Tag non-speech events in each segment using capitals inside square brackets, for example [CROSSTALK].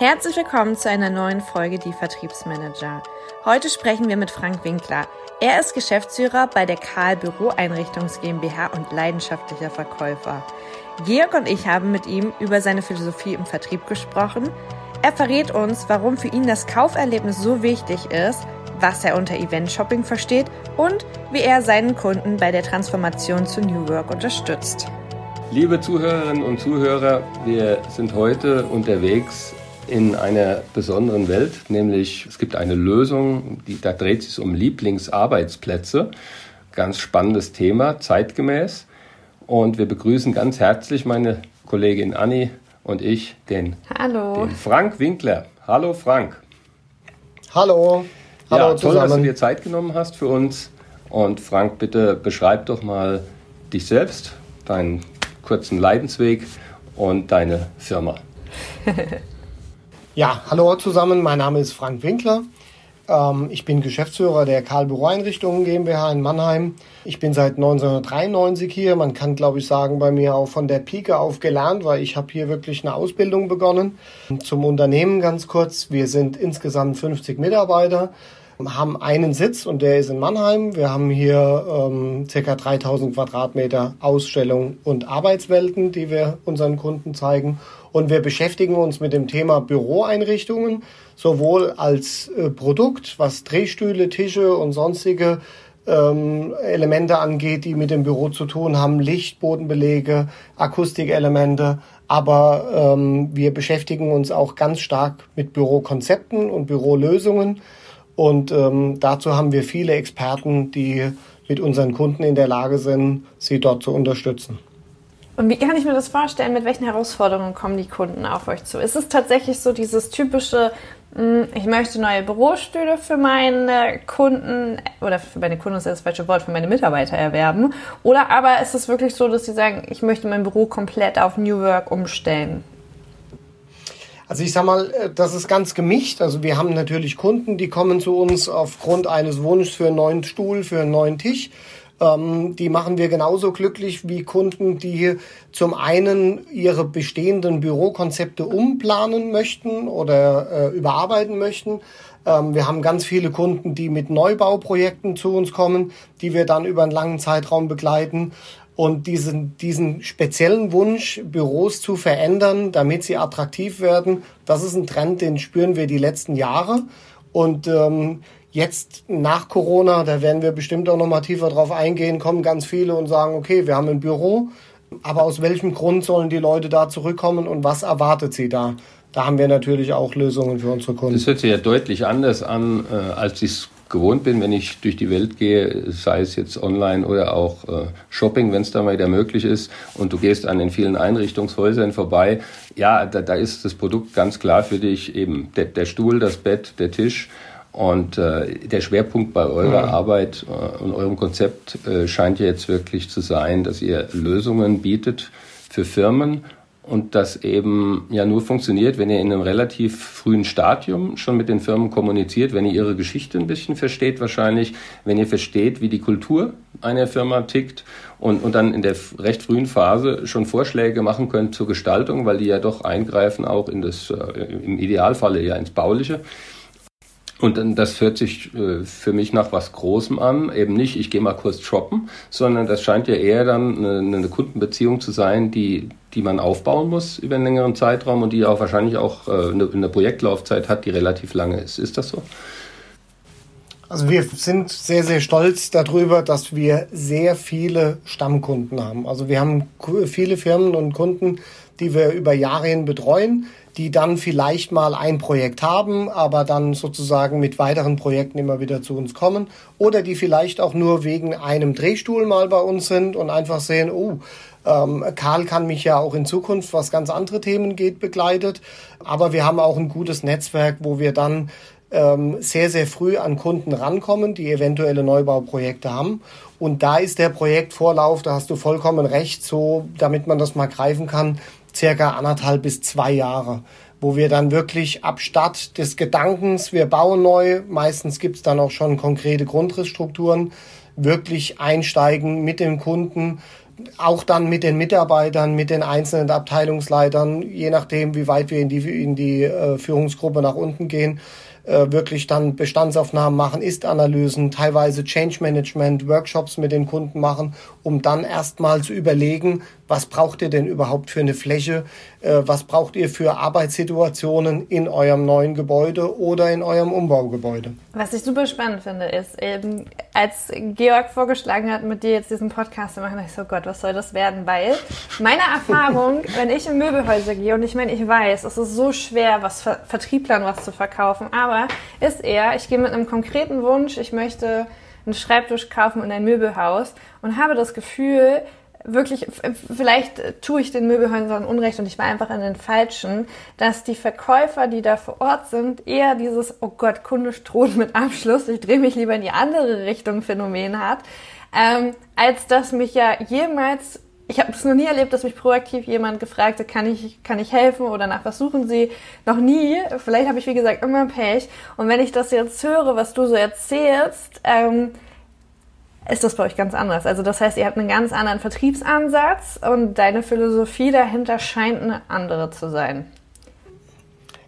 Herzlich willkommen zu einer neuen Folge Die Vertriebsmanager. Heute sprechen wir mit Frank Winkler. Er ist Geschäftsführer bei der Karl Büroeinrichtungs GmbH und leidenschaftlicher Verkäufer. Georg und ich haben mit ihm über seine Philosophie im Vertrieb gesprochen. Er verrät uns, warum für ihn das Kauferlebnis so wichtig ist, was er unter Event-Shopping versteht und wie er seinen Kunden bei der Transformation zu New Work unterstützt. Liebe Zuhörerinnen und Zuhörer, wir sind heute unterwegs in einer besonderen Welt, nämlich es gibt eine Lösung, die, da dreht sich um Lieblingsarbeitsplätze. Ganz spannendes Thema, zeitgemäß. Und wir begrüßen ganz herzlich meine Kollegin Anni und ich, den, Hallo. den Frank Winkler. Hallo Frank. Hallo. Hallo ja, toll, zusammen. dass du dir Zeit genommen hast für uns. Und Frank, bitte beschreib doch mal dich selbst, deinen kurzen Leidensweg und deine Firma. [LAUGHS] Ja, hallo zusammen, mein Name ist Frank Winkler. Ähm, ich bin Geschäftsführer der Karl Büroeinrichtungen GmbH in Mannheim. Ich bin seit 1993 hier. Man kann, glaube ich, sagen, bei mir auch von der Pike auf gelernt, weil ich habe hier wirklich eine Ausbildung begonnen. Zum Unternehmen ganz kurz. Wir sind insgesamt 50 Mitarbeiter haben einen Sitz und der ist in Mannheim. Wir haben hier ähm, ca. 3000 Quadratmeter Ausstellung und Arbeitswelten, die wir unseren Kunden zeigen. Und wir beschäftigen uns mit dem Thema Büroeinrichtungen, sowohl als äh, Produkt, was Drehstühle, Tische und sonstige ähm, Elemente angeht, die mit dem Büro zu tun haben, Licht, Bodenbelege, Akustikelemente. Aber ähm, wir beschäftigen uns auch ganz stark mit Bürokonzepten und Bürolösungen. Und ähm, dazu haben wir viele Experten, die mit unseren Kunden in der Lage sind, sie dort zu unterstützen. Und wie kann ich mir das vorstellen? Mit welchen Herausforderungen kommen die Kunden auf euch zu? Ist es tatsächlich so dieses typische, hm, ich möchte neue Bürostühle für meine Kunden oder für meine Kunden ist das falsche Wort, für meine Mitarbeiter erwerben? Oder aber ist es wirklich so, dass sie sagen, ich möchte mein Büro komplett auf New Work umstellen? Also ich sag mal, äh, das ist ganz gemischt. Also wir haben natürlich Kunden, die kommen zu uns aufgrund eines Wunsches für einen neuen Stuhl, für einen neuen Tisch. Ähm, die machen wir genauso glücklich wie Kunden, die zum einen ihre bestehenden Bürokonzepte umplanen möchten oder äh, überarbeiten möchten. Ähm, wir haben ganz viele Kunden, die mit Neubauprojekten zu uns kommen, die wir dann über einen langen Zeitraum begleiten. Und diesen, diesen speziellen Wunsch, Büros zu verändern, damit sie attraktiv werden, das ist ein Trend, den spüren wir die letzten Jahre. Und ähm, jetzt nach Corona, da werden wir bestimmt auch noch mal tiefer drauf eingehen, kommen ganz viele und sagen, okay, wir haben ein Büro, aber aus welchem Grund sollen die Leute da zurückkommen und was erwartet sie da? Da haben wir natürlich auch Lösungen für unsere Kunden. Das hört sich ja deutlich anders an, äh, als ich es gewohnt bin, wenn ich durch die Welt gehe, sei es jetzt online oder auch äh, Shopping, wenn es da mal wieder möglich ist, und du gehst an den vielen Einrichtungshäusern vorbei, ja, da, da ist das Produkt ganz klar für dich eben der, der Stuhl, das Bett, der Tisch. Und äh, der Schwerpunkt bei eurer ja. Arbeit äh, und eurem Konzept äh, scheint ja jetzt wirklich zu sein, dass ihr Lösungen bietet für Firmen und das eben ja nur funktioniert, wenn ihr in einem relativ frühen Stadium schon mit den Firmen kommuniziert, wenn ihr ihre Geschichte ein bisschen versteht wahrscheinlich, wenn ihr versteht, wie die Kultur einer Firma tickt und, und dann in der recht frühen Phase schon Vorschläge machen könnt zur Gestaltung, weil die ja doch eingreifen auch in das, äh, im Idealfalle ja ins Bauliche. Und dann, das hört sich äh, für mich nach was Großem an. Eben nicht, ich gehe mal kurz shoppen, sondern das scheint ja eher dann eine, eine, Kundenbeziehung zu sein, die, die man aufbauen muss über einen längeren Zeitraum und die auch wahrscheinlich auch äh, eine, eine Projektlaufzeit hat, die relativ lange ist. Ist das so? Also wir sind sehr, sehr stolz darüber, dass wir sehr viele Stammkunden haben. Also wir haben viele Firmen und Kunden, die wir über Jahre hin betreuen, die dann vielleicht mal ein Projekt haben, aber dann sozusagen mit weiteren Projekten immer wieder zu uns kommen oder die vielleicht auch nur wegen einem Drehstuhl mal bei uns sind und einfach sehen, oh, ähm, Karl kann mich ja auch in Zukunft, was ganz andere Themen geht, begleitet. Aber wir haben auch ein gutes Netzwerk, wo wir dann ähm, sehr, sehr früh an Kunden rankommen, die eventuelle Neubauprojekte haben. Und da ist der Projektvorlauf, da hast du vollkommen recht, so, damit man das mal greifen kann, circa anderthalb bis zwei Jahre, wo wir dann wirklich ab Start des Gedankens, wir bauen neu, meistens gibt's dann auch schon konkrete Grundrissstrukturen, wirklich einsteigen mit dem Kunden, auch dann mit den Mitarbeitern, mit den einzelnen Abteilungsleitern, je nachdem, wie weit wir in die, in die äh, Führungsgruppe nach unten gehen, äh, wirklich dann Bestandsaufnahmen machen, Ist-Analysen, teilweise Change Management, Workshops mit den Kunden machen, um dann erstmal zu überlegen, was braucht ihr denn überhaupt für eine Fläche, äh, was braucht ihr für Arbeitssituationen in eurem neuen Gebäude oder in eurem Umbaugebäude. Was ich super spannend finde, ist, eben, als Georg vorgeschlagen hat, mit dir jetzt diesen Podcast zu machen, dachte ich so, Gott, was soll das werden? Weil meine Erfahrung, [LAUGHS] wenn ich in Möbelhäuser gehe, und ich meine, ich weiß, es ist so schwer, was Vertrieblern was zu verkaufen, aber ist eher, ich gehe mit einem konkreten Wunsch, ich möchte einen Schreibtisch kaufen in ein Möbelhaus und habe das Gefühl, wirklich, vielleicht tue ich den Möbelhäusern Unrecht und ich war einfach in den falschen, dass die Verkäufer, die da vor Ort sind, eher dieses, oh Gott, Kunde stroht mit Abschluss, ich drehe mich lieber in die andere Richtung Phänomen hat, ähm, als dass mich ja jemals ich habe es noch nie erlebt, dass mich proaktiv jemand gefragt hat, kann ich, kann ich helfen oder nach was suchen Sie? Noch nie. Vielleicht habe ich, wie gesagt, immer Pech. Und wenn ich das jetzt höre, was du so erzählst, ähm, ist das bei euch ganz anders. Also das heißt, ihr habt einen ganz anderen Vertriebsansatz und deine Philosophie dahinter scheint eine andere zu sein.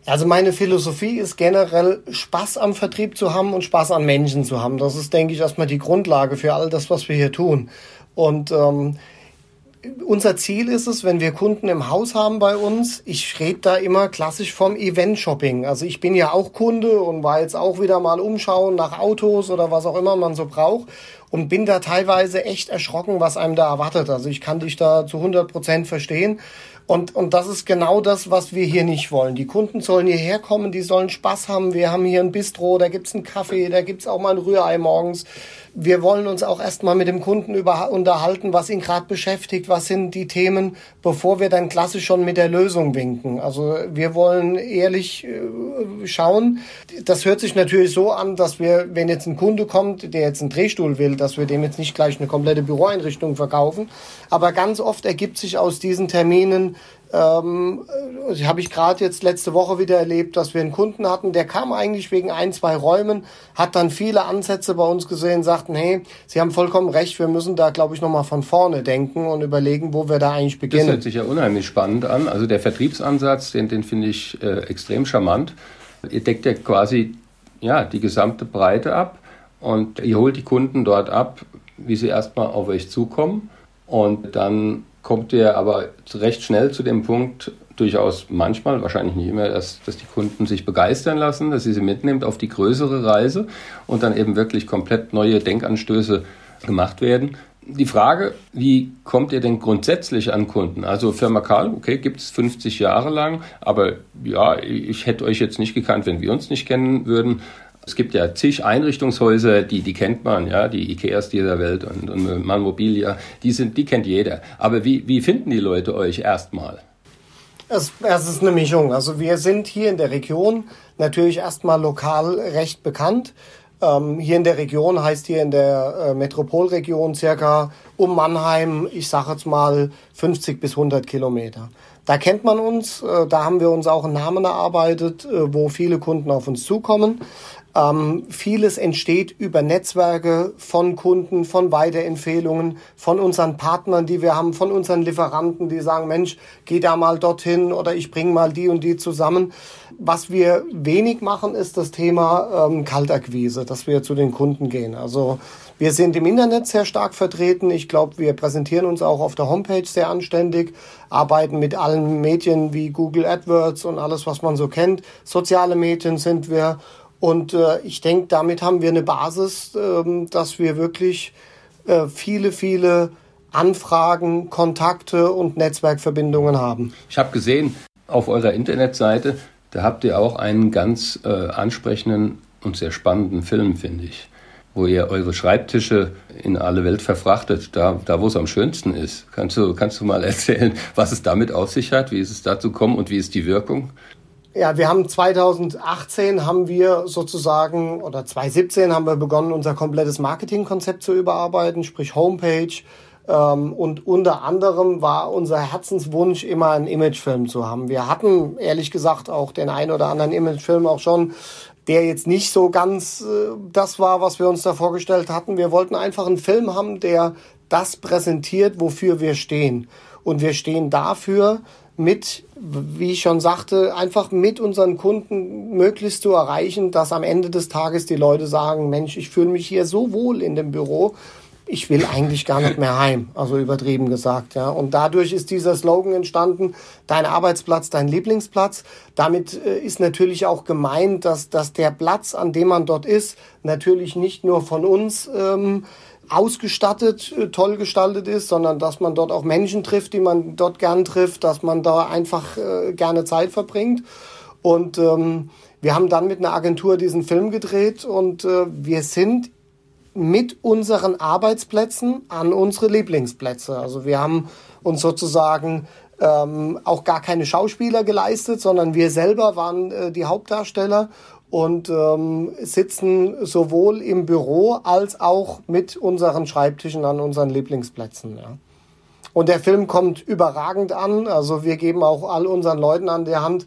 Also meine Philosophie ist generell Spaß am Vertrieb zu haben und Spaß an Menschen zu haben. Das ist, denke ich, erstmal die Grundlage für all das, was wir hier tun. Und ähm, unser Ziel ist es, wenn wir Kunden im Haus haben bei uns, ich rede da immer klassisch vom Event-Shopping. Also ich bin ja auch Kunde und war jetzt auch wieder mal umschauen nach Autos oder was auch immer man so braucht und bin da teilweise echt erschrocken, was einem da erwartet. Also ich kann dich da zu 100 Prozent verstehen. Und, und das ist genau das, was wir hier nicht wollen. Die Kunden sollen hierher kommen, die sollen Spaß haben. Wir haben hier ein Bistro, da gibt's einen Kaffee, da gibt's auch mal ein Rührei morgens wir wollen uns auch erstmal mit dem Kunden über, unterhalten, was ihn gerade beschäftigt, was sind die Themen, bevor wir dann klassisch schon mit der Lösung winken. Also wir wollen ehrlich äh, schauen. Das hört sich natürlich so an, dass wir, wenn jetzt ein Kunde kommt, der jetzt einen Drehstuhl will, dass wir dem jetzt nicht gleich eine komplette Büroeinrichtung verkaufen. Aber ganz oft ergibt sich aus diesen Terminen ähm, äh, habe ich gerade jetzt letzte Woche wieder erlebt, dass wir einen Kunden hatten, der kam eigentlich wegen ein, zwei Räumen, hat dann viele Ansätze bei uns gesehen, sagten, hey, Sie haben vollkommen recht, wir müssen da, glaube ich, nochmal von vorne denken und überlegen, wo wir da eigentlich beginnen. Das hört sich ja unheimlich spannend an. Also der Vertriebsansatz, den, den finde ich äh, extrem charmant. Ihr deckt ja quasi ja, die gesamte Breite ab und ihr holt die Kunden dort ab, wie sie erstmal auf euch zukommen und dann kommt ihr aber recht schnell zu dem Punkt, durchaus manchmal, wahrscheinlich nicht immer, dass, dass die Kunden sich begeistern lassen, dass sie sie mitnimmt auf die größere Reise und dann eben wirklich komplett neue Denkanstöße gemacht werden. Die Frage, wie kommt ihr denn grundsätzlich an Kunden? Also Firma Karl, okay, gibt es 50 Jahre lang, aber ja, ich hätte euch jetzt nicht gekannt, wenn wir uns nicht kennen würden. Es gibt ja zig Einrichtungshäuser, die, die kennt man, ja, die Ikeas dieser Welt und, und Manmobilia, die sind, die kennt jeder. Aber wie, wie finden die Leute euch erstmal? Es, es ist eine Mischung. Also wir sind hier in der Region natürlich erstmal lokal recht bekannt. Ähm, hier in der Region heißt hier in der äh, Metropolregion circa um Mannheim, ich sage jetzt mal 50 bis 100 Kilometer. Da kennt man uns, äh, da haben wir uns auch einen Namen erarbeitet, äh, wo viele Kunden auf uns zukommen. Ähm, vieles entsteht über Netzwerke von Kunden, von Weiterempfehlungen, von unseren Partnern, die wir haben, von unseren Lieferanten, die sagen, Mensch, geh da mal dorthin oder ich bring mal die und die zusammen. Was wir wenig machen, ist das Thema ähm, Kaltakquise, dass wir zu den Kunden gehen. Also wir sind im Internet sehr stark vertreten. Ich glaube, wir präsentieren uns auch auf der Homepage sehr anständig, arbeiten mit allen Medien wie Google AdWords und alles, was man so kennt. Soziale Medien sind wir und äh, ich denke, damit haben wir eine Basis, äh, dass wir wirklich äh, viele, viele Anfragen, Kontakte und Netzwerkverbindungen haben. Ich habe gesehen auf eurer Internetseite, da habt ihr auch einen ganz äh, ansprechenden und sehr spannenden Film, finde ich, wo ihr eure Schreibtische in alle Welt verfrachtet, da, da wo es am schönsten ist. Kannst du, kannst du mal [LAUGHS] erzählen, was es damit auf sich hat? Wie ist es dazu gekommen und wie ist die Wirkung? Ja, wir haben 2018 haben wir sozusagen oder 2017 haben wir begonnen, unser komplettes Marketingkonzept zu überarbeiten, sprich Homepage. Ähm, und unter anderem war unser Herzenswunsch immer einen Imagefilm zu haben. Wir hatten ehrlich gesagt auch den einen oder anderen Imagefilm auch schon, der jetzt nicht so ganz äh, das war, was wir uns da vorgestellt hatten. Wir wollten einfach einen Film haben, der das präsentiert, wofür wir stehen. Und wir stehen dafür, mit, wie ich schon sagte, einfach mit unseren Kunden möglichst zu erreichen, dass am Ende des Tages die Leute sagen, Mensch, ich fühle mich hier so wohl in dem Büro, ich will eigentlich gar nicht mehr heim, also übertrieben gesagt, ja. Und dadurch ist dieser Slogan entstanden, dein Arbeitsplatz, dein Lieblingsplatz. Damit äh, ist natürlich auch gemeint, dass, dass der Platz, an dem man dort ist, natürlich nicht nur von uns ähm, ausgestattet, äh, toll gestaltet ist, sondern dass man dort auch Menschen trifft, die man dort gern trifft, dass man da einfach äh, gerne Zeit verbringt. Und ähm, wir haben dann mit einer Agentur diesen Film gedreht und äh, wir sind mit unseren Arbeitsplätzen an unsere Lieblingsplätze. Also wir haben uns sozusagen ähm, auch gar keine Schauspieler geleistet, sondern wir selber waren äh, die Hauptdarsteller und ähm, sitzen sowohl im Büro als auch mit unseren Schreibtischen an unseren Lieblingsplätzen. Ja. Und der Film kommt überragend an. Also wir geben auch all unseren Leuten an der Hand,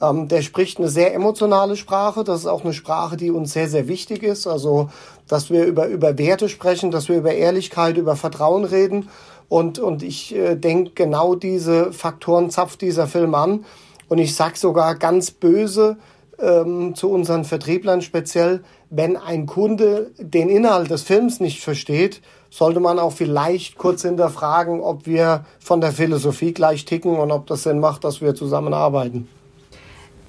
ähm, der spricht eine sehr emotionale Sprache. Das ist auch eine Sprache, die uns sehr, sehr wichtig ist. Also, dass wir über, über Werte sprechen, dass wir über Ehrlichkeit, über Vertrauen reden. Und, und ich äh, denke, genau diese Faktoren zapft dieser Film an. Und ich sag sogar ganz böse, ähm, zu unseren Vertrieblern speziell, wenn ein Kunde den Inhalt des Films nicht versteht, sollte man auch vielleicht kurz hinterfragen, ob wir von der Philosophie gleich ticken und ob das Sinn macht, dass wir zusammenarbeiten.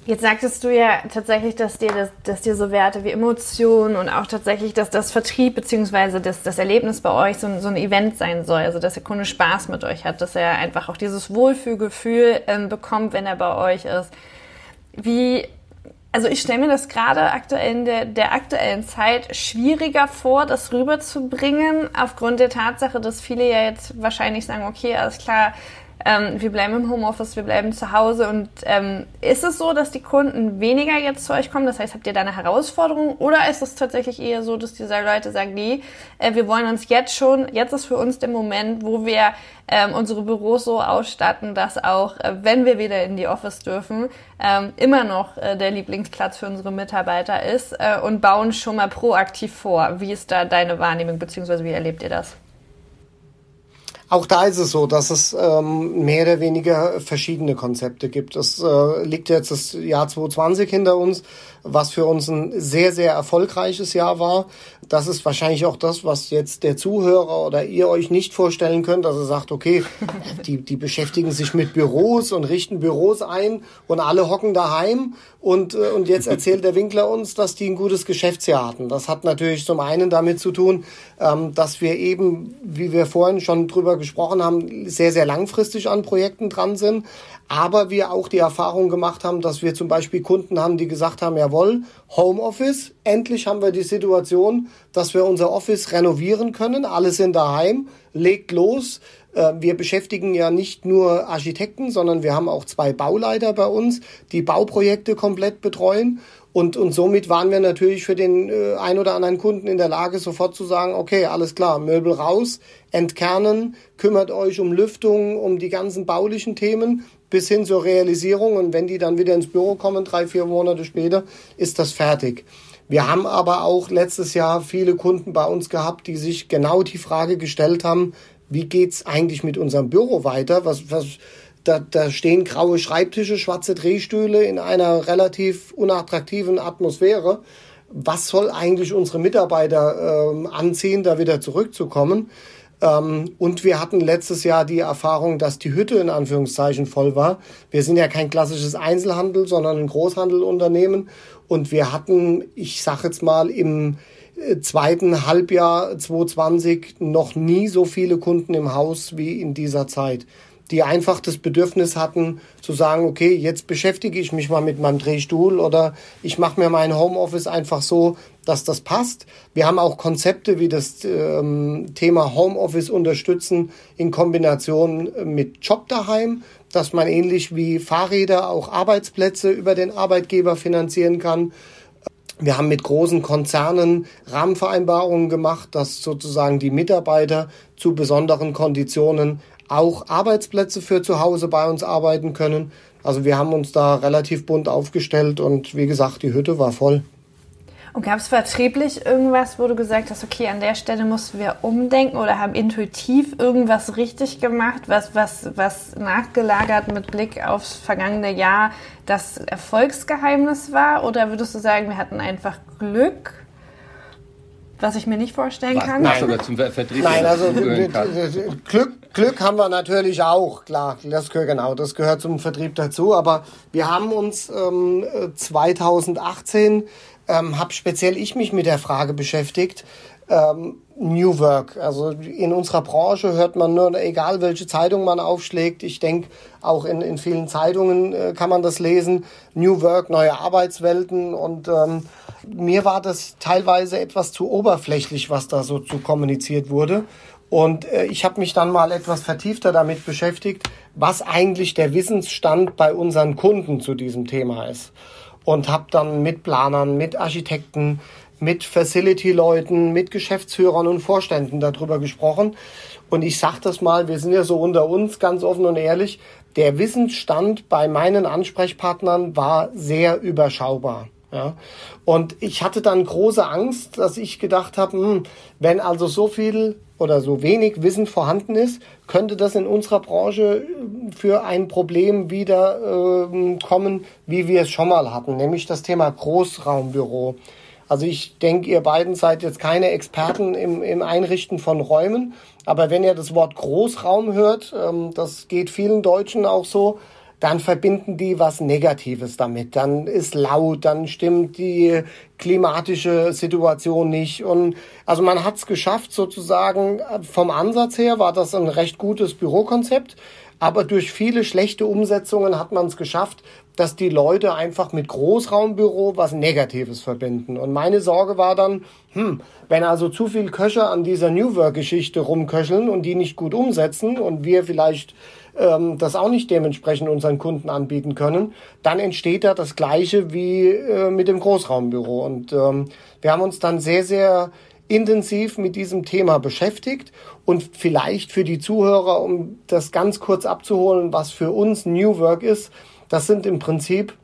Jetzt sagtest du ja tatsächlich, dass dir, das, dass dir so Werte wie Emotionen und auch tatsächlich, dass das Vertrieb bzw. Das, das Erlebnis bei euch so ein, so ein Event sein soll. Also, dass der Kunde Spaß mit euch hat, dass er einfach auch dieses Wohlfühlgefühl ähm, bekommt, wenn er bei euch ist. Wie also ich stelle mir das gerade aktuell in der, der aktuellen Zeit schwieriger vor, das rüberzubringen, aufgrund der Tatsache, dass viele ja jetzt wahrscheinlich sagen, okay, alles klar, ähm, wir bleiben im Homeoffice, wir bleiben zu Hause. Und ähm, ist es so, dass die Kunden weniger jetzt zu euch kommen? Das heißt, habt ihr da eine Herausforderung? Oder ist es tatsächlich eher so, dass diese Leute sagen, nee, äh, wir wollen uns jetzt schon, jetzt ist für uns der Moment, wo wir ähm, unsere Büros so ausstatten, dass auch, äh, wenn wir wieder in die Office dürfen, ähm, immer noch äh, der Lieblingsplatz für unsere Mitarbeiter ist äh, und bauen schon mal proaktiv vor. Wie ist da deine Wahrnehmung, beziehungsweise wie erlebt ihr das? Auch da ist es so, dass es ähm, mehr oder weniger verschiedene Konzepte gibt. Es äh, liegt jetzt das Jahr 2020 hinter uns, was für uns ein sehr, sehr erfolgreiches Jahr war. Das ist wahrscheinlich auch das, was jetzt der Zuhörer oder ihr euch nicht vorstellen könnt, dass ihr sagt, okay, [LAUGHS] die, die beschäftigen sich mit Büros und richten Büros ein und alle hocken daheim und, äh, und jetzt erzählt der Winkler uns, dass die ein gutes Geschäftsjahr hatten. Das hat natürlich zum einen damit zu tun, ähm, dass wir eben, wie wir vorhin schon drüber gesprochen haben, sehr, sehr langfristig an Projekten dran sind. Aber wir auch die Erfahrung gemacht haben, dass wir zum Beispiel Kunden haben, die gesagt haben, jawohl, Homeoffice, endlich haben wir die Situation, dass wir unser Office renovieren können, alle sind daheim, legt los. Äh, wir beschäftigen ja nicht nur Architekten, sondern wir haben auch zwei Bauleiter bei uns, die Bauprojekte komplett betreuen. Und, und somit waren wir natürlich für den äh, ein oder anderen Kunden in der Lage, sofort zu sagen, okay, alles klar, Möbel raus, entkernen, kümmert euch um Lüftung, um die ganzen baulichen Themen bis hin zur Realisierung. Und wenn die dann wieder ins Büro kommen, drei, vier Monate später, ist das fertig. Wir haben aber auch letztes Jahr viele Kunden bei uns gehabt, die sich genau die Frage gestellt haben, wie geht's eigentlich mit unserem Büro weiter? Was, was, da, da stehen graue Schreibtische, schwarze Drehstühle in einer relativ unattraktiven Atmosphäre. Was soll eigentlich unsere Mitarbeiter ähm, anziehen, da wieder zurückzukommen? Ähm, und wir hatten letztes Jahr die Erfahrung, dass die Hütte in Anführungszeichen voll war. Wir sind ja kein klassisches Einzelhandel, sondern ein Großhandelunternehmen. Und wir hatten, ich sage jetzt mal, im äh, zweiten Halbjahr 2020 noch nie so viele Kunden im Haus wie in dieser Zeit die einfach das Bedürfnis hatten zu sagen, okay, jetzt beschäftige ich mich mal mit meinem Drehstuhl oder ich mache mir mein Homeoffice einfach so, dass das passt. Wir haben auch Konzepte wie das ähm, Thema Homeoffice unterstützen in Kombination mit Job daheim, dass man ähnlich wie Fahrräder auch Arbeitsplätze über den Arbeitgeber finanzieren kann. Wir haben mit großen Konzernen Rahmenvereinbarungen gemacht, dass sozusagen die Mitarbeiter zu besonderen Konditionen auch Arbeitsplätze für zu Hause bei uns arbeiten können. Also wir haben uns da relativ bunt aufgestellt und wie gesagt, die Hütte war voll. Und gab es vertrieblich irgendwas, wo du gesagt hast, okay, an der Stelle mussten wir umdenken oder haben intuitiv irgendwas richtig gemacht, was, was, was nachgelagert mit Blick aufs vergangene Jahr das Erfolgsgeheimnis war? Oder würdest du sagen, wir hatten einfach Glück? Was ich mir nicht vorstellen kann. Nein, sogar zum Vertrieb Nein also Glück, Glück haben wir natürlich auch, klar. Das gehört, genau, das gehört zum Vertrieb dazu. Aber wir haben uns ähm, 2018 ähm, habe speziell ich mich mit der Frage beschäftigt, ähm, New Work. Also in unserer Branche hört man nur, egal welche Zeitung man aufschlägt, ich denke, auch in, in vielen Zeitungen äh, kann man das lesen, New Work, neue Arbeitswelten und ähm, mir war das teilweise etwas zu oberflächlich, was da so zu kommuniziert wurde. Und äh, ich habe mich dann mal etwas vertiefter damit beschäftigt, was eigentlich der Wissensstand bei unseren Kunden zu diesem Thema ist und habe dann mit Planern, mit Architekten, mit Facility-Leuten, mit Geschäftsführern und Vorständen darüber gesprochen. Und ich sage das mal, wir sind ja so unter uns ganz offen und ehrlich, der Wissensstand bei meinen Ansprechpartnern war sehr überschaubar. Ja. Und ich hatte dann große Angst, dass ich gedacht habe, hm, wenn also so viel oder so wenig Wissen vorhanden ist, könnte das in unserer Branche äh, für ein Problem wieder äh, kommen, wie wir es schon mal hatten, nämlich das Thema Großraumbüro. Also ich denke, ihr beiden seid jetzt keine Experten im, im Einrichten von Räumen, aber wenn ihr das Wort Großraum hört, ähm, das geht vielen Deutschen auch so, dann verbinden die was Negatives damit. Dann ist laut, dann stimmt die klimatische Situation nicht. Und also man hat es geschafft, sozusagen vom Ansatz her war das ein recht gutes Bürokonzept. Aber durch viele schlechte Umsetzungen hat man es geschafft, dass die Leute einfach mit Großraumbüro was Negatives verbinden. Und meine Sorge war dann, hm, wenn also zu viel Köche an dieser New Work-Geschichte rumköcheln und die nicht gut umsetzen und wir vielleicht ähm, das auch nicht dementsprechend unseren Kunden anbieten können, dann entsteht da das Gleiche wie äh, mit dem Großraumbüro. Und ähm, wir haben uns dann sehr, sehr intensiv mit diesem Thema beschäftigt und vielleicht für die Zuhörer, um das ganz kurz abzuholen, was für uns New Work ist, das sind im Prinzip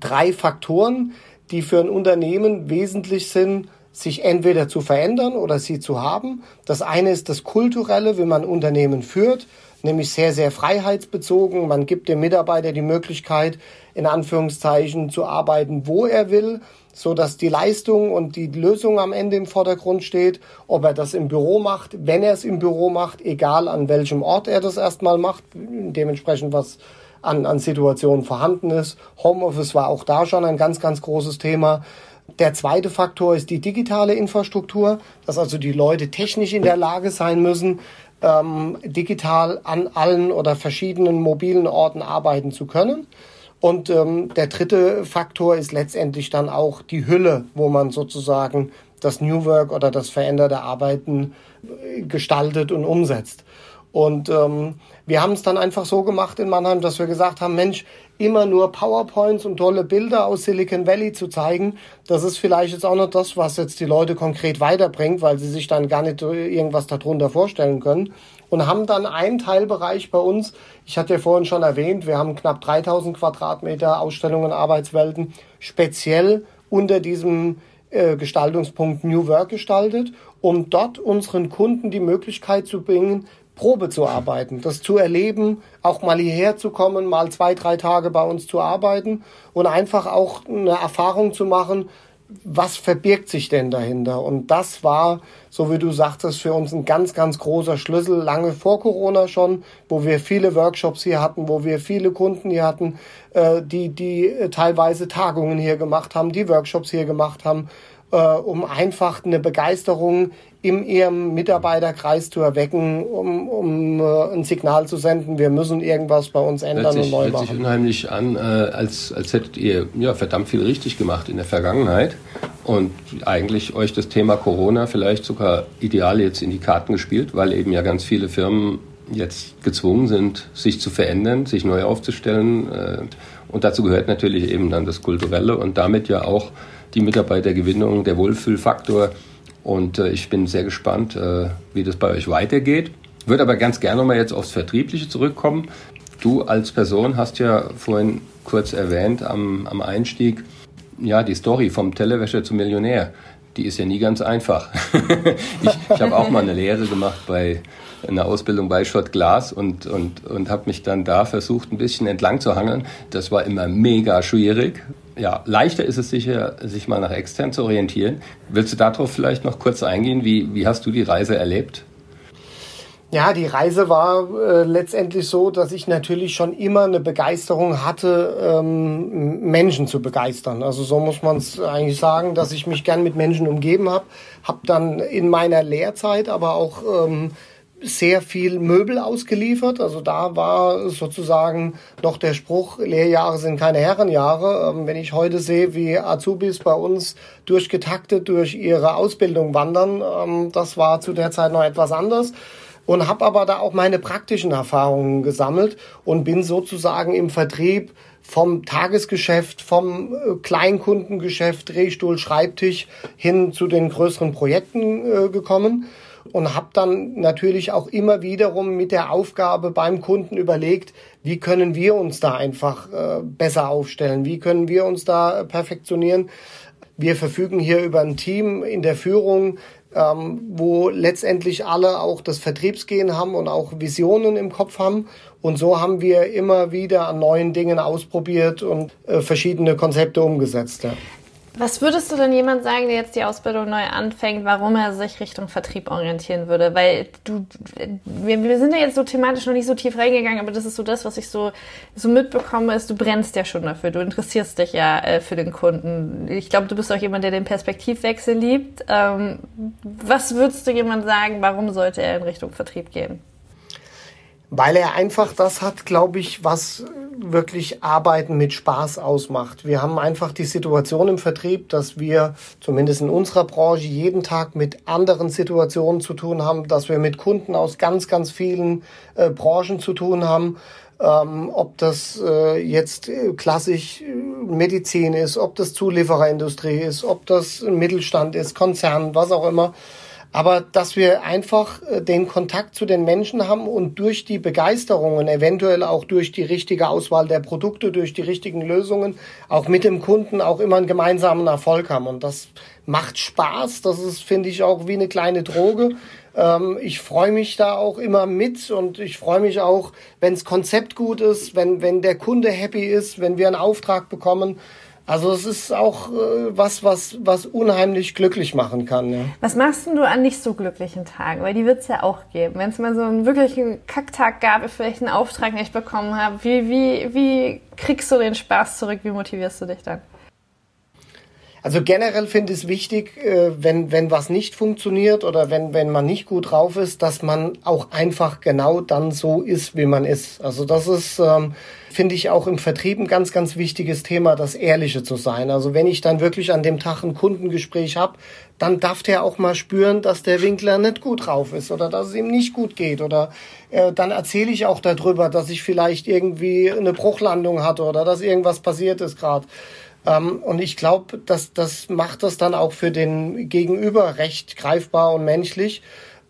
drei Faktoren, die für ein Unternehmen wesentlich sind, sich entweder zu verändern oder sie zu haben. Das eine ist das Kulturelle, wie man Unternehmen führt nämlich sehr, sehr freiheitsbezogen. Man gibt dem Mitarbeiter die Möglichkeit, in Anführungszeichen zu arbeiten, wo er will, so dass die Leistung und die Lösung am Ende im Vordergrund steht. Ob er das im Büro macht, wenn er es im Büro macht, egal an welchem Ort er das erstmal macht, dementsprechend was an, an Situationen vorhanden ist. Homeoffice war auch da schon ein ganz, ganz großes Thema. Der zweite Faktor ist die digitale Infrastruktur, dass also die Leute technisch in der Lage sein müssen, ähm, digital an allen oder verschiedenen mobilen Orten arbeiten zu können. Und ähm, der dritte Faktor ist letztendlich dann auch die Hülle, wo man sozusagen das New Work oder das veränderte Arbeiten äh, gestaltet und umsetzt. Und ähm, wir haben es dann einfach so gemacht in Mannheim, dass wir gesagt haben, Mensch, immer nur PowerPoints und tolle Bilder aus Silicon Valley zu zeigen, das ist vielleicht jetzt auch nicht das, was jetzt die Leute konkret weiterbringt, weil sie sich dann gar nicht irgendwas darunter vorstellen können. Und haben dann einen Teilbereich bei uns, ich hatte ja vorhin schon erwähnt, wir haben knapp 3000 Quadratmeter Ausstellungen, Arbeitswelten, speziell unter diesem äh, Gestaltungspunkt New Work gestaltet, um dort unseren Kunden die Möglichkeit zu bringen, Probe zu arbeiten, das zu erleben, auch mal hierher zu kommen, mal zwei, drei Tage bei uns zu arbeiten und einfach auch eine Erfahrung zu machen, was verbirgt sich denn dahinter? Und das war, so wie du sagtest, für uns ein ganz, ganz großer Schlüssel, lange vor Corona schon, wo wir viele Workshops hier hatten, wo wir viele Kunden hier hatten, äh, die, die teilweise Tagungen hier gemacht haben, die Workshops hier gemacht haben, äh, um einfach eine Begeisterung in ihrem Mitarbeiterkreis zu erwecken, um, um äh, ein Signal zu senden, wir müssen irgendwas bei uns ändern sich, und neu hört machen. sich unheimlich an, äh, als, als hättet ihr ja, verdammt viel richtig gemacht in der Vergangenheit und eigentlich euch das Thema Corona vielleicht sogar ideal jetzt in die Karten gespielt, weil eben ja ganz viele Firmen jetzt gezwungen sind, sich zu verändern, sich neu aufzustellen. Äh, und dazu gehört natürlich eben dann das Kulturelle und damit ja auch die Mitarbeitergewinnung, der Wohlfühlfaktor und äh, ich bin sehr gespannt, äh, wie das bei euch weitergeht. Würde aber ganz gerne mal jetzt aufs Vertriebliche zurückkommen. Du als Person hast ja vorhin kurz erwähnt am, am Einstieg, ja, die Story vom Tellerwäscher zum Millionär, die ist ja nie ganz einfach. [LAUGHS] ich ich habe auch mal eine Lehre gemacht bei einer Ausbildung bei Schott Glas und, und, und habe mich dann da versucht, ein bisschen entlang zu hangeln. Das war immer mega schwierig. Ja, leichter ist es sicher, sich mal nach extern zu orientieren. Willst du darauf vielleicht noch kurz eingehen? Wie, wie hast du die Reise erlebt? Ja, die Reise war äh, letztendlich so, dass ich natürlich schon immer eine Begeisterung hatte, ähm, Menschen zu begeistern. Also so muss man es eigentlich sagen, dass ich mich gern mit Menschen umgeben habe. Habe dann in meiner Lehrzeit aber auch ähm, sehr viel Möbel ausgeliefert. Also da war sozusagen noch der Spruch, Lehrjahre sind keine Herrenjahre. Ähm, wenn ich heute sehe, wie Azubis bei uns durchgetaktet durch ihre Ausbildung wandern, ähm, das war zu der Zeit noch etwas anders und habe aber da auch meine praktischen Erfahrungen gesammelt und bin sozusagen im Vertrieb vom Tagesgeschäft, vom äh, Kleinkundengeschäft, Drehstuhl, Schreibtisch hin zu den größeren Projekten äh, gekommen und habe dann natürlich auch immer wiederum mit der Aufgabe beim Kunden überlegt, wie können wir uns da einfach äh, besser aufstellen, wie können wir uns da perfektionieren. Wir verfügen hier über ein Team in der Führung, ähm, wo letztendlich alle auch das Vertriebsgehen haben und auch Visionen im Kopf haben. Und so haben wir immer wieder an neuen Dingen ausprobiert und äh, verschiedene Konzepte umgesetzt. Ja. Was würdest du denn jemand sagen, der jetzt die Ausbildung neu anfängt, warum er sich Richtung Vertrieb orientieren würde? Weil du, wir, wir sind ja jetzt so thematisch noch nicht so tief reingegangen, aber das ist so das, was ich so, so mitbekomme, ist, du brennst ja schon dafür, du interessierst dich ja äh, für den Kunden. Ich glaube, du bist auch jemand, der den Perspektivwechsel liebt. Ähm, was würdest du jemand sagen, warum sollte er in Richtung Vertrieb gehen? Weil er einfach das hat, glaube ich, was wirklich Arbeiten mit Spaß ausmacht. Wir haben einfach die Situation im Vertrieb, dass wir zumindest in unserer Branche jeden Tag mit anderen Situationen zu tun haben, dass wir mit Kunden aus ganz, ganz vielen äh, Branchen zu tun haben. Ähm, ob das äh, jetzt äh, klassisch äh, Medizin ist, ob das Zuliefererindustrie ist, ob das Mittelstand ist, Konzern, was auch immer aber dass wir einfach äh, den Kontakt zu den Menschen haben und durch die Begeisterung und eventuell auch durch die richtige Auswahl der Produkte, durch die richtigen Lösungen, auch mit dem Kunden auch immer einen gemeinsamen Erfolg haben. Und das macht Spaß. Das ist, finde ich, auch wie eine kleine Droge. Ähm, ich freue mich da auch immer mit und ich freue mich auch, wenn das Konzept gut ist, wenn, wenn der Kunde happy ist, wenn wir einen Auftrag bekommen. Also es ist auch äh, was, was, was unheimlich glücklich machen kann. Ja. Was machst du an nicht so glücklichen Tagen? Weil die wird es ja auch geben. Wenn es mal so einen wirklichen Kacktag gab, vielleicht einen Auftrag nicht bekommen habe, wie, wie, wie kriegst du den Spaß zurück? Wie motivierst du dich dann? Also generell finde ich es wichtig, äh, wenn, wenn was nicht funktioniert oder wenn, wenn man nicht gut drauf ist, dass man auch einfach genau dann so ist, wie man ist. Also das ist, ähm, finde ich auch im Vertrieb ein ganz, ganz wichtiges Thema, das Ehrliche zu sein. Also wenn ich dann wirklich an dem Tag ein Kundengespräch habe, dann darf der auch mal spüren, dass der Winkler nicht gut drauf ist oder dass es ihm nicht gut geht. Oder äh, dann erzähle ich auch darüber, dass ich vielleicht irgendwie eine Bruchlandung hatte oder dass irgendwas passiert ist gerade. Ähm, und ich glaube, dass das macht das dann auch für den Gegenüber recht greifbar und menschlich.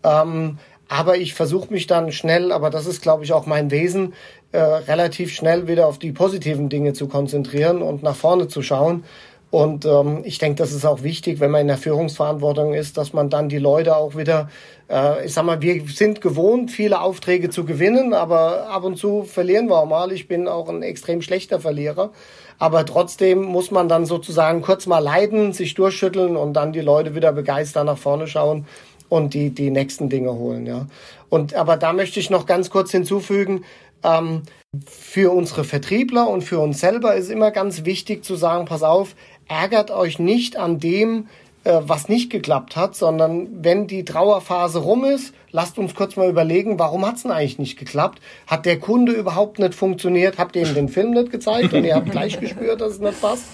Ähm, aber ich versuche mich dann schnell, aber das ist, glaube ich, auch mein Wesen, äh, relativ schnell wieder auf die positiven Dinge zu konzentrieren und nach vorne zu schauen. Und ähm, ich denke, das ist auch wichtig, wenn man in der Führungsverantwortung ist, dass man dann die Leute auch wieder, äh, ich sag mal, wir sind gewohnt, viele Aufträge zu gewinnen, aber ab und zu verlieren wir auch mal. Ich bin auch ein extrem schlechter Verlierer. Aber trotzdem muss man dann sozusagen kurz mal leiden, sich durchschütteln und dann die Leute wieder begeistert nach vorne schauen und die, die nächsten Dinge holen, ja. Und, aber da möchte ich noch ganz kurz hinzufügen, ähm, für unsere Vertriebler und für uns selber ist immer ganz wichtig zu sagen, pass auf, ärgert euch nicht an dem, äh, was nicht geklappt hat, sondern wenn die Trauerphase rum ist, lasst uns kurz mal überlegen, warum hat es denn eigentlich nicht geklappt? Hat der Kunde überhaupt nicht funktioniert? Habt ihr ihm den Film nicht gezeigt und ihr habt gleich [LAUGHS] gespürt, dass es nicht passt?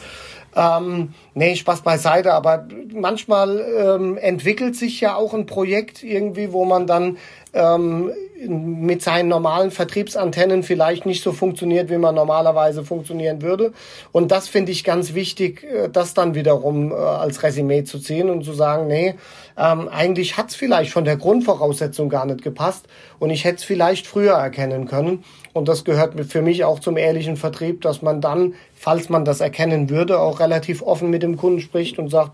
Ähm, nee, Spaß beiseite, aber manchmal ähm, entwickelt sich ja auch ein Projekt irgendwie, wo man dann ähm, mit seinen normalen Vertriebsantennen vielleicht nicht so funktioniert, wie man normalerweise funktionieren würde. Und das finde ich ganz wichtig, äh, das dann wiederum äh, als Resümee zu ziehen und zu sagen, nee, ähm, eigentlich hat's vielleicht von der Grundvoraussetzung gar nicht gepasst und ich hätte es vielleicht früher erkennen können. Und das gehört für mich auch zum ehrlichen Vertrieb, dass man dann, falls man das erkennen würde, auch relativ offen mit dem Kunden spricht und sagt,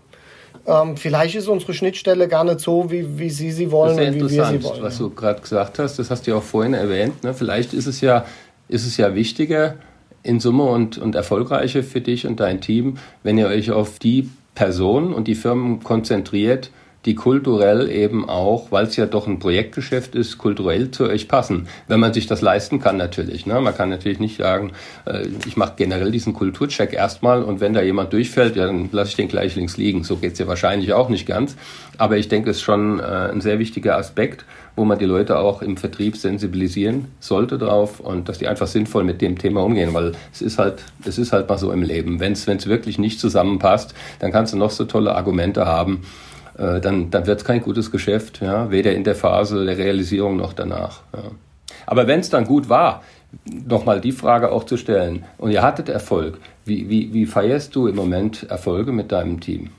ähm, vielleicht ist unsere Schnittstelle gar nicht so, wie, wie Sie sie wollen und wie wir sie wollen. Was du gerade gesagt hast, das hast du ja auch vorhin erwähnt. Ne? Vielleicht ist es ja, ist es ja wichtiger in Summe und, und erfolgreicher für dich und dein Team, wenn ihr euch auf die Personen und die Firmen konzentriert, die kulturell eben auch, weil es ja doch ein Projektgeschäft ist, kulturell zu euch passen. Wenn man sich das leisten kann natürlich. Ne? Man kann natürlich nicht sagen, äh, ich mache generell diesen Kulturcheck erstmal und wenn da jemand durchfällt, ja, dann lasse ich den gleich links liegen. So geht's ja wahrscheinlich auch nicht ganz. Aber ich denke, es ist schon äh, ein sehr wichtiger Aspekt, wo man die Leute auch im Vertrieb sensibilisieren sollte drauf und dass die einfach sinnvoll mit dem Thema umgehen, weil es ist halt, es ist halt mal so im Leben. Wenn es wirklich nicht zusammenpasst, dann kannst du noch so tolle Argumente haben äh, dann, dann wird es kein gutes Geschäft, ja, weder in der Phase der Realisierung noch danach. Ja. Aber wenn es dann gut war, nochmal die Frage auch zu stellen, und ihr hattet Erfolg, wie, wie, wie feierst du im Moment Erfolge mit deinem Team?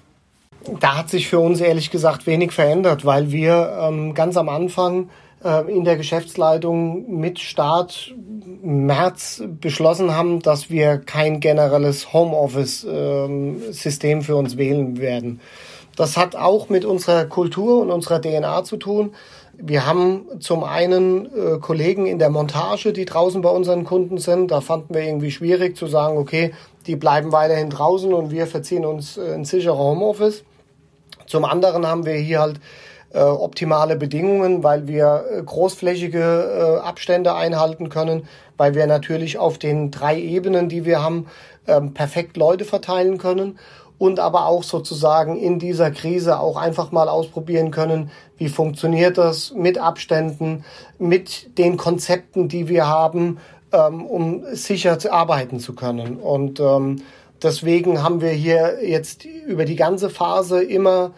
Da hat sich für uns ehrlich gesagt wenig verändert, weil wir ähm, ganz am Anfang äh, in der Geschäftsleitung mit Start März beschlossen haben, dass wir kein generelles Homeoffice-System ähm, für uns wählen werden. Das hat auch mit unserer Kultur und unserer DNA zu tun. Wir haben zum einen äh, Kollegen in der Montage, die draußen bei unseren Kunden sind. Da fanden wir irgendwie schwierig zu sagen, okay, die bleiben weiterhin draußen und wir verziehen uns äh, in sichere Homeoffice. Zum anderen haben wir hier halt äh, optimale Bedingungen, weil wir äh, großflächige äh, Abstände einhalten können, weil wir natürlich auf den drei Ebenen, die wir haben, ähm, perfekt Leute verteilen können und aber auch sozusagen in dieser Krise auch einfach mal ausprobieren können, wie funktioniert das mit Abständen, mit den Konzepten, die wir haben, ähm, um sicher zu arbeiten zu können. Und ähm, deswegen haben wir hier jetzt über die ganze Phase immer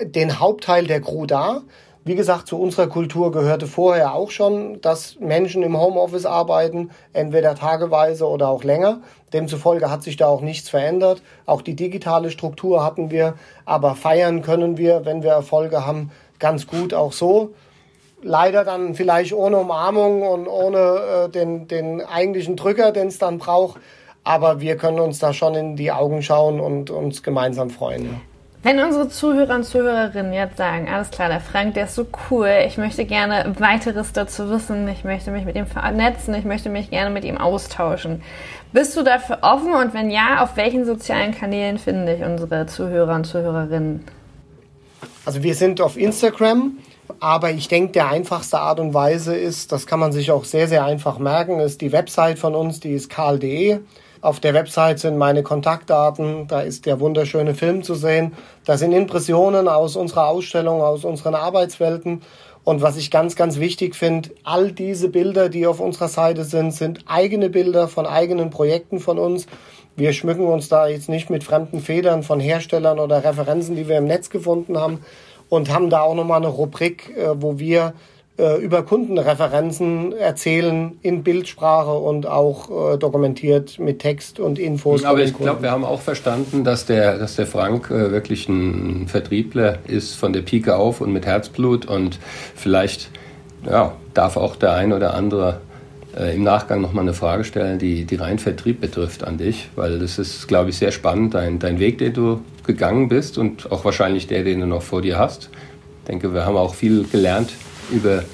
den Hauptteil der Crew da. Wie gesagt, zu unserer Kultur gehörte vorher auch schon, dass Menschen im Homeoffice arbeiten, entweder tageweise oder auch länger. Demzufolge hat sich da auch nichts verändert. Auch die digitale Struktur hatten wir, aber feiern können wir, wenn wir Erfolge haben, ganz gut auch so. Leider dann vielleicht ohne Umarmung und ohne äh, den, den eigentlichen Drücker, den es dann braucht. Aber wir können uns da schon in die Augen schauen und uns gemeinsam freuen. Ja. Wenn unsere Zuhörer und Zuhörerinnen jetzt sagen, alles klar, der Frank, der ist so cool, ich möchte gerne weiteres dazu wissen, ich möchte mich mit ihm vernetzen, ich möchte mich gerne mit ihm austauschen. Bist du dafür offen und wenn ja, auf welchen sozialen Kanälen finden dich unsere Zuhörer und Zuhörerinnen? Also wir sind auf Instagram, aber ich denke, der einfachste Art und Weise ist, das kann man sich auch sehr, sehr einfach merken, ist die Website von uns, die ist karl.de. Auf der Website sind meine Kontaktdaten, da ist der wunderschöne Film zu sehen. Da sind Impressionen aus unserer Ausstellung, aus unseren Arbeitswelten. Und was ich ganz, ganz wichtig finde, all diese Bilder, die auf unserer Seite sind, sind eigene Bilder von eigenen Projekten von uns. Wir schmücken uns da jetzt nicht mit fremden Federn von Herstellern oder Referenzen, die wir im Netz gefunden haben und haben da auch nochmal eine Rubrik, äh, wo wir äh, über Kundenreferenzen erzählen in Bildsprache und auch äh, dokumentiert mit Text und Infos. Aber ich glaube, wir haben auch verstanden, dass der, dass der Frank äh, wirklich ein Vertriebler ist von der Pike auf und mit Herzblut und vielleicht ja, darf auch der ein oder andere äh, im Nachgang nochmal eine Frage stellen, die, die rein Vertrieb betrifft an dich, weil das ist, glaube ich, sehr spannend, dein, dein Weg, den du gegangen bist und auch wahrscheinlich der, den du noch vor dir hast. Ich denke, wir haben auch viel gelernt über,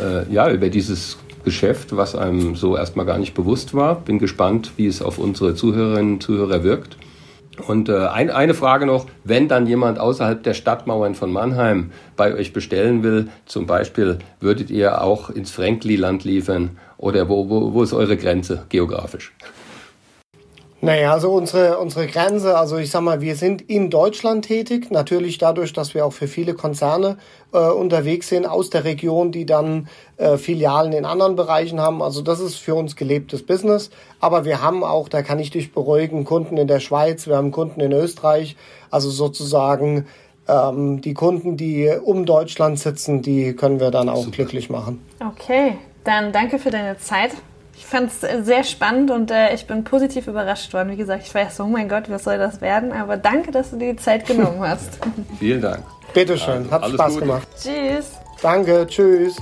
äh, ja, über dieses Geschäft, was einem so erstmal gar nicht bewusst war. Bin gespannt, wie es auf unsere Zuhörerinnen und Zuhörer wirkt. Und äh, ein, eine Frage noch, wenn dann jemand außerhalb der Stadtmauern von Mannheim bei euch bestellen will, zum Beispiel, würdet ihr auch ins Frankli-Land liefern oder wo, wo, wo ist eure Grenze geografisch? Naja, also unsere, unsere Grenze, also ich sag mal, wir sind in Deutschland tätig, natürlich dadurch, dass wir auch für viele Konzerne äh, unterwegs sind aus der Region, die dann äh, Filialen in anderen Bereichen haben. Also das ist für uns gelebtes Business. Aber wir haben auch, da kann ich dich beruhigen, Kunden in der Schweiz, wir haben Kunden in Österreich, also sozusagen ähm, die Kunden, die um Deutschland sitzen, die können wir dann auch Super. glücklich machen. Okay, dann danke für deine Zeit. Ich fand es sehr spannend und äh, ich bin positiv überrascht worden. Wie gesagt, ich weiß, oh mein Gott, was soll das werden? Aber danke, dass du dir die Zeit [LAUGHS] genommen hast. Vielen Dank. Bitteschön, hat Spaß Gute. gemacht. Tschüss. Danke, tschüss.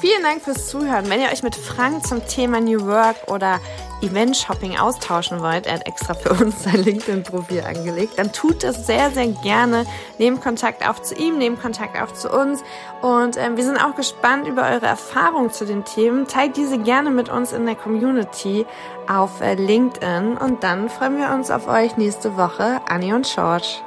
Vielen Dank fürs Zuhören. Wenn ihr euch mit Frank zum Thema New Work oder Event-Shopping austauschen wollt, er hat extra für uns sein LinkedIn-Profil angelegt, dann tut das sehr, sehr gerne. Nehmt Kontakt auf zu ihm, nehmt Kontakt auf zu uns. Und äh, wir sind auch gespannt über eure Erfahrungen zu den Themen. Teilt diese gerne mit uns in der Community auf äh, LinkedIn. Und dann freuen wir uns auf euch nächste Woche. Annie und George.